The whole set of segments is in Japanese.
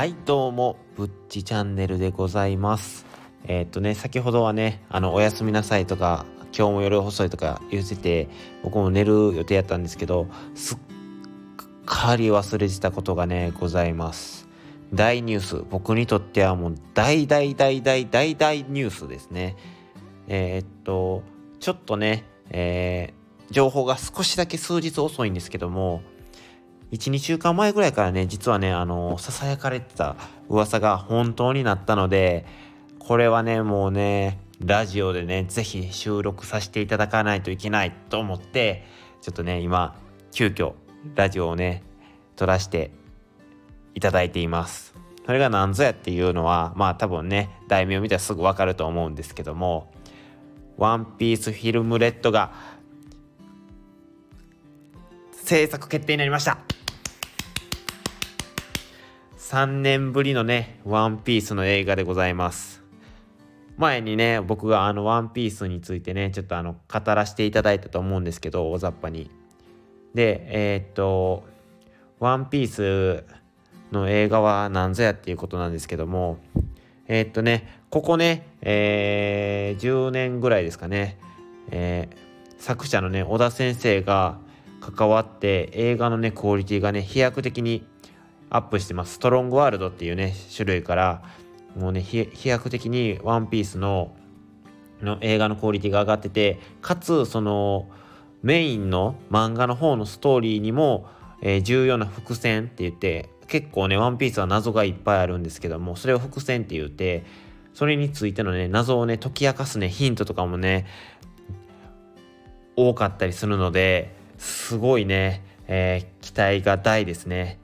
はいどうもぶっちチャンネルでございます。えー、っとね先ほどはねあのおやすみなさいとか今日も夜遅いとか言ってて僕も寝る予定やったんですけどすっかり忘れてたことがねございます。大ニュース。僕にとってはもう大大大大大大ニュースですね。えー、っとちょっとね、えー、情報が少しだけ数日遅いんですけども1、2週間前ぐらいからね、実はね、あの、囁かれてた噂が本当になったので、これはね、もうね、ラジオでね、ぜひ収録させていただかないといけないと思って、ちょっとね、今、急遽、ラジオをね、撮らせていただいています。それが何ぞやっていうのは、まあ多分ね、題名を見たらすぐわかると思うんですけども、ワンピースフィルムレッドが制作決定になりました。3年ぶりのね、ワンピースの映画でございます。前にね、僕があのワンピースについてね、ちょっとあの語らせていただいたと思うんですけど、大雑把に。で、えー、っと、ワンピースの映画は何ぞやっていうことなんですけども、えー、っとね、ここね、えー、10年ぐらいですかね、えー、作者のね、小田先生が関わって映画のね、クオリティがね、飛躍的にアップしてます。ストロングワールドっていうね、種類から、もうね、飛躍的にワンピースのの映画のクオリティが上がってて、かつ、その、メインの漫画の方のストーリーにも、えー、重要な伏線って言って、結構ね、ワンピースは謎がいっぱいあるんですけども、それを伏線って言って、それについてのね、謎をね、解き明かすね、ヒントとかもね、多かったりするので、すごいね、えー、期待が大ですね。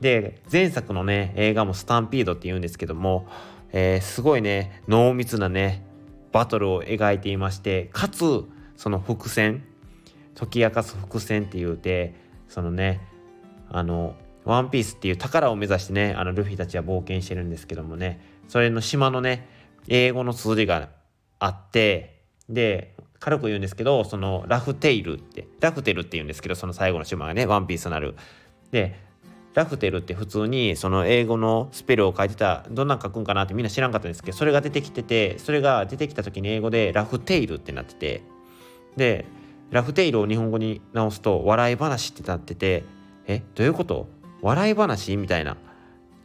で前作のね映画も「スタンピード」っていうんですけども、えー、すごいね濃密なねバトルを描いていましてかつその伏線解き明かす伏線っていうてそのねあのワンピースっていう宝を目指してねあのルフィたちは冒険してるんですけどもねそれの島のね英語の綴りがあってで軽く言うんですけどそのラフテイルってラフテルって言うんですけどその最後の島がねワンピースなる。でラフテルって普通にその英語のスペルを書いてたどんなん書くんかなってみんな知らんかったんですけどそれが出てきててそれが出てきた時に英語でラフテイルってなっててでラフテイルを日本語に直すと笑い話ってなっててえどういうこと？笑い話？みたいな。っ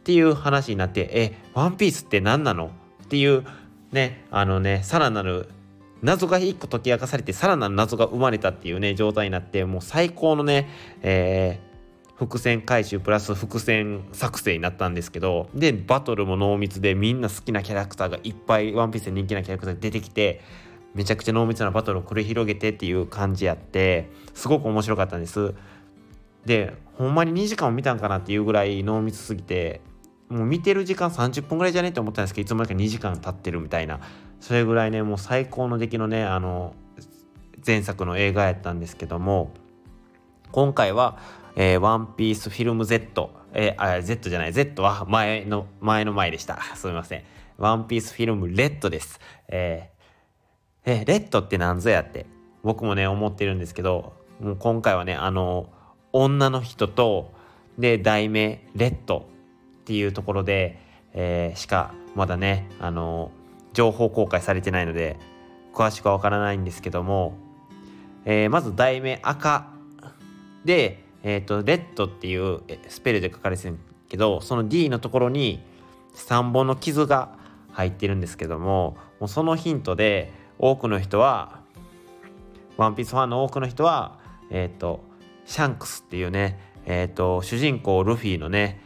ていう話になってえワンピースって何なの？っていうねあのねさらなる謎が一個解き明かされてさらなる謎が生まれたっていうね状態になってもう最高のね、えー伏線回収プラス伏線作成になったんですけどでバトルも濃密でみんな好きなキャラクターがいっぱいワンピースで人気なキャラクターが出てきてめちゃくちゃ濃密なバトルを繰り広げてっていう感じやってすごく面白かったんです。でほんまに2時間を見たんかなっていうぐらい濃密すぎてもう見てる時間30分ぐらいじゃねって思ったんですけどいつも間にか2時間経ってるみたいな。それぐらいねもう最高の出来のねあの前作の映画やったんですけども今回はえー、ワンピースフィルム Z、えー、あ、Z じゃない、Z は前の、前の前でした。すみません。ワンピースフィルムレッドです。えー、えー、レッドって何ぞやって、僕もね、思ってるんですけど、もう今回はね、あの、女の人と、で、題名、レッドっていうところで、えー、しか、まだね、あの、情報公開されてないので、詳しくはわからないんですけども、えー、まず題名赤で、えっ、ー、と、レッドっていうスペルで書かれてるけど、その D のところに3本の傷が入ってるんですけども、もうそのヒントで多くの人は、ワンピースファンの多くの人は、えっ、ー、と、シャンクスっていうね、えっ、ー、と、主人公ルフィのね、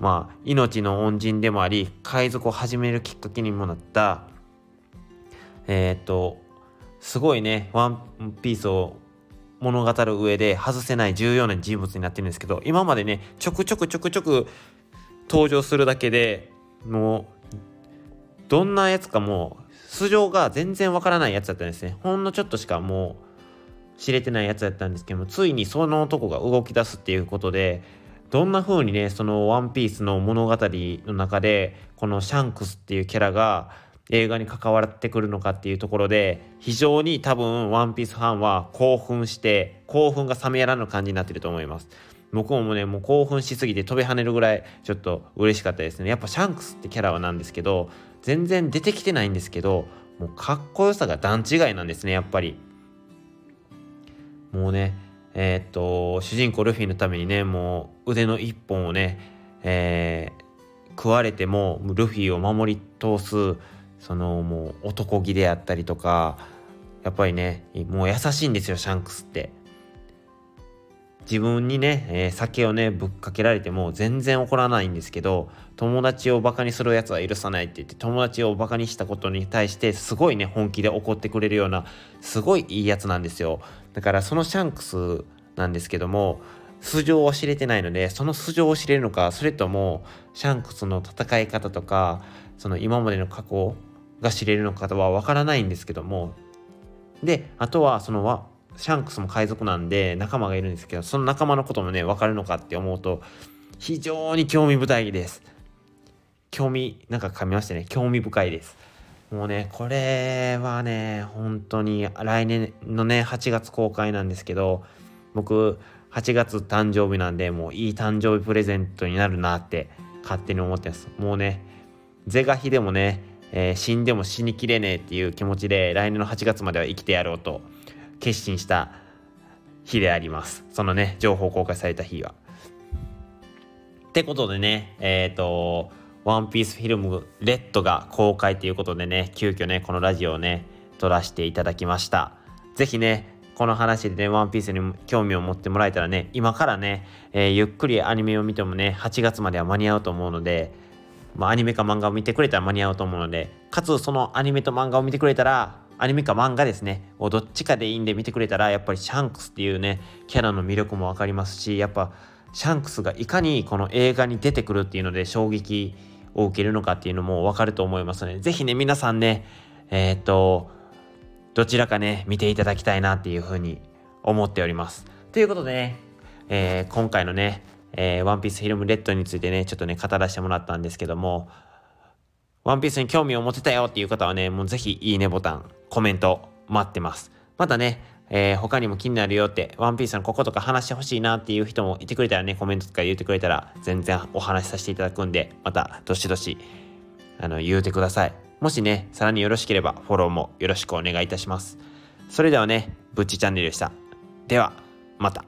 まあ、命の恩人でもあり、海賊を始めるきっかけにもなった、えっ、と、すごいね、ワンピースを物語る上で外せない重要な人物になってるんですけど今までねちょくちょくちょくちょく登場するだけでもうどんなやつかもう素性が全然わからないやつだったんですね。ほんのちょっとしかもう知れてないやつだったんですけどもついにその男が動き出すっていうことでどんな風にねその「ワンピースの物語の中でこのシャンクスっていうキャラが映画に関わってくるのかっていうところで非常に多分ワンピースファンは興奮して興奮が冷めやらぬ感じになってると思います。僕もねもう興奮しすぎて飛び跳ねるぐらいちょっと嬉しかったですね。やっぱシャンクスってキャラはなんですけど全然出てきてないんですけどもうかっこよさが段違いなんですねやっぱり。もうねえー、っと主人公ルフィのためにねもう腕の一本をね、えー、食われてもルフィを守り通すそのもう男気であったりとかやっぱりねもう優しいんですよシャンクスって。自分にね、えー、酒をねぶっかけられても全然怒らないんですけど友達をバカにするやつは許さないって言って友達をバカにしたことに対してすごいね本気で怒ってくれるようなすごいいいやつなんですよ。だからそのシャンクスなんですけども素性を知れてないのでその素性を知れるのかそれともシャンクスの戦い方とかその今までの過去が知れるのかはわからないんですけども。であとはそのシャンクスも海賊なんで仲間がいるんですけどその仲間のこともね分かるのかって思うと非常に興味深いです。興味なんか噛みましてね。興味深いです。もうねこれはね本当に来年のね8月公開なんですけど僕8月誕生日なんでもういい誕生日プレゼントになるなって勝手に思ってます。もうね是が非でもね、えー、死んでも死にきれねえっていう気持ちで来年の8月までは生きてやろうと決心した日であります。そのね、情報公開された日は。ってことでね、えっ、ー、と、ワンピースフィルムレッドが公開ということでね、急遽ね、このラジオをね、撮らせていただきました。是非ね、この話でね、ワンピースに興味を持ってもらえたらね、今からね、えー、ゆっくりアニメを見てもね、8月までは間に合うと思うので、まあ、アニメか漫画を見てくれたら間に合うと思うので、かつそのアニメと漫画を見てくれたら、アニメか漫画ですねをどっちかでいいんで見てくれたらやっぱりシャンクスっていうねキャラの魅力も分かりますしやっぱシャンクスがいかにこの映画に出てくるっていうので衝撃を受けるのかっていうのも分かると思いますので是非ね皆さんねえー、っとどちらかね見ていただきたいなっていうふうに思っております。ということでね、えー、今回のねえー、ワンピースフィルムレッドについてね、ちょっとね、語らせてもらったんですけども、ワンピースに興味を持てたよっていう方はね、もうぜひいいねボタン、コメント待ってます。またね、えー、他にも気になるよって、ワンピースのこことか話してほしいなっていう人もいてくれたらね、コメントとか言ってくれたら全然お話しさせていただくんで、またどしどし、あの、言うてください。もしね、さらによろしければフォローもよろしくお願いいたします。それではね、ぶっちチャンネルでした。では、また。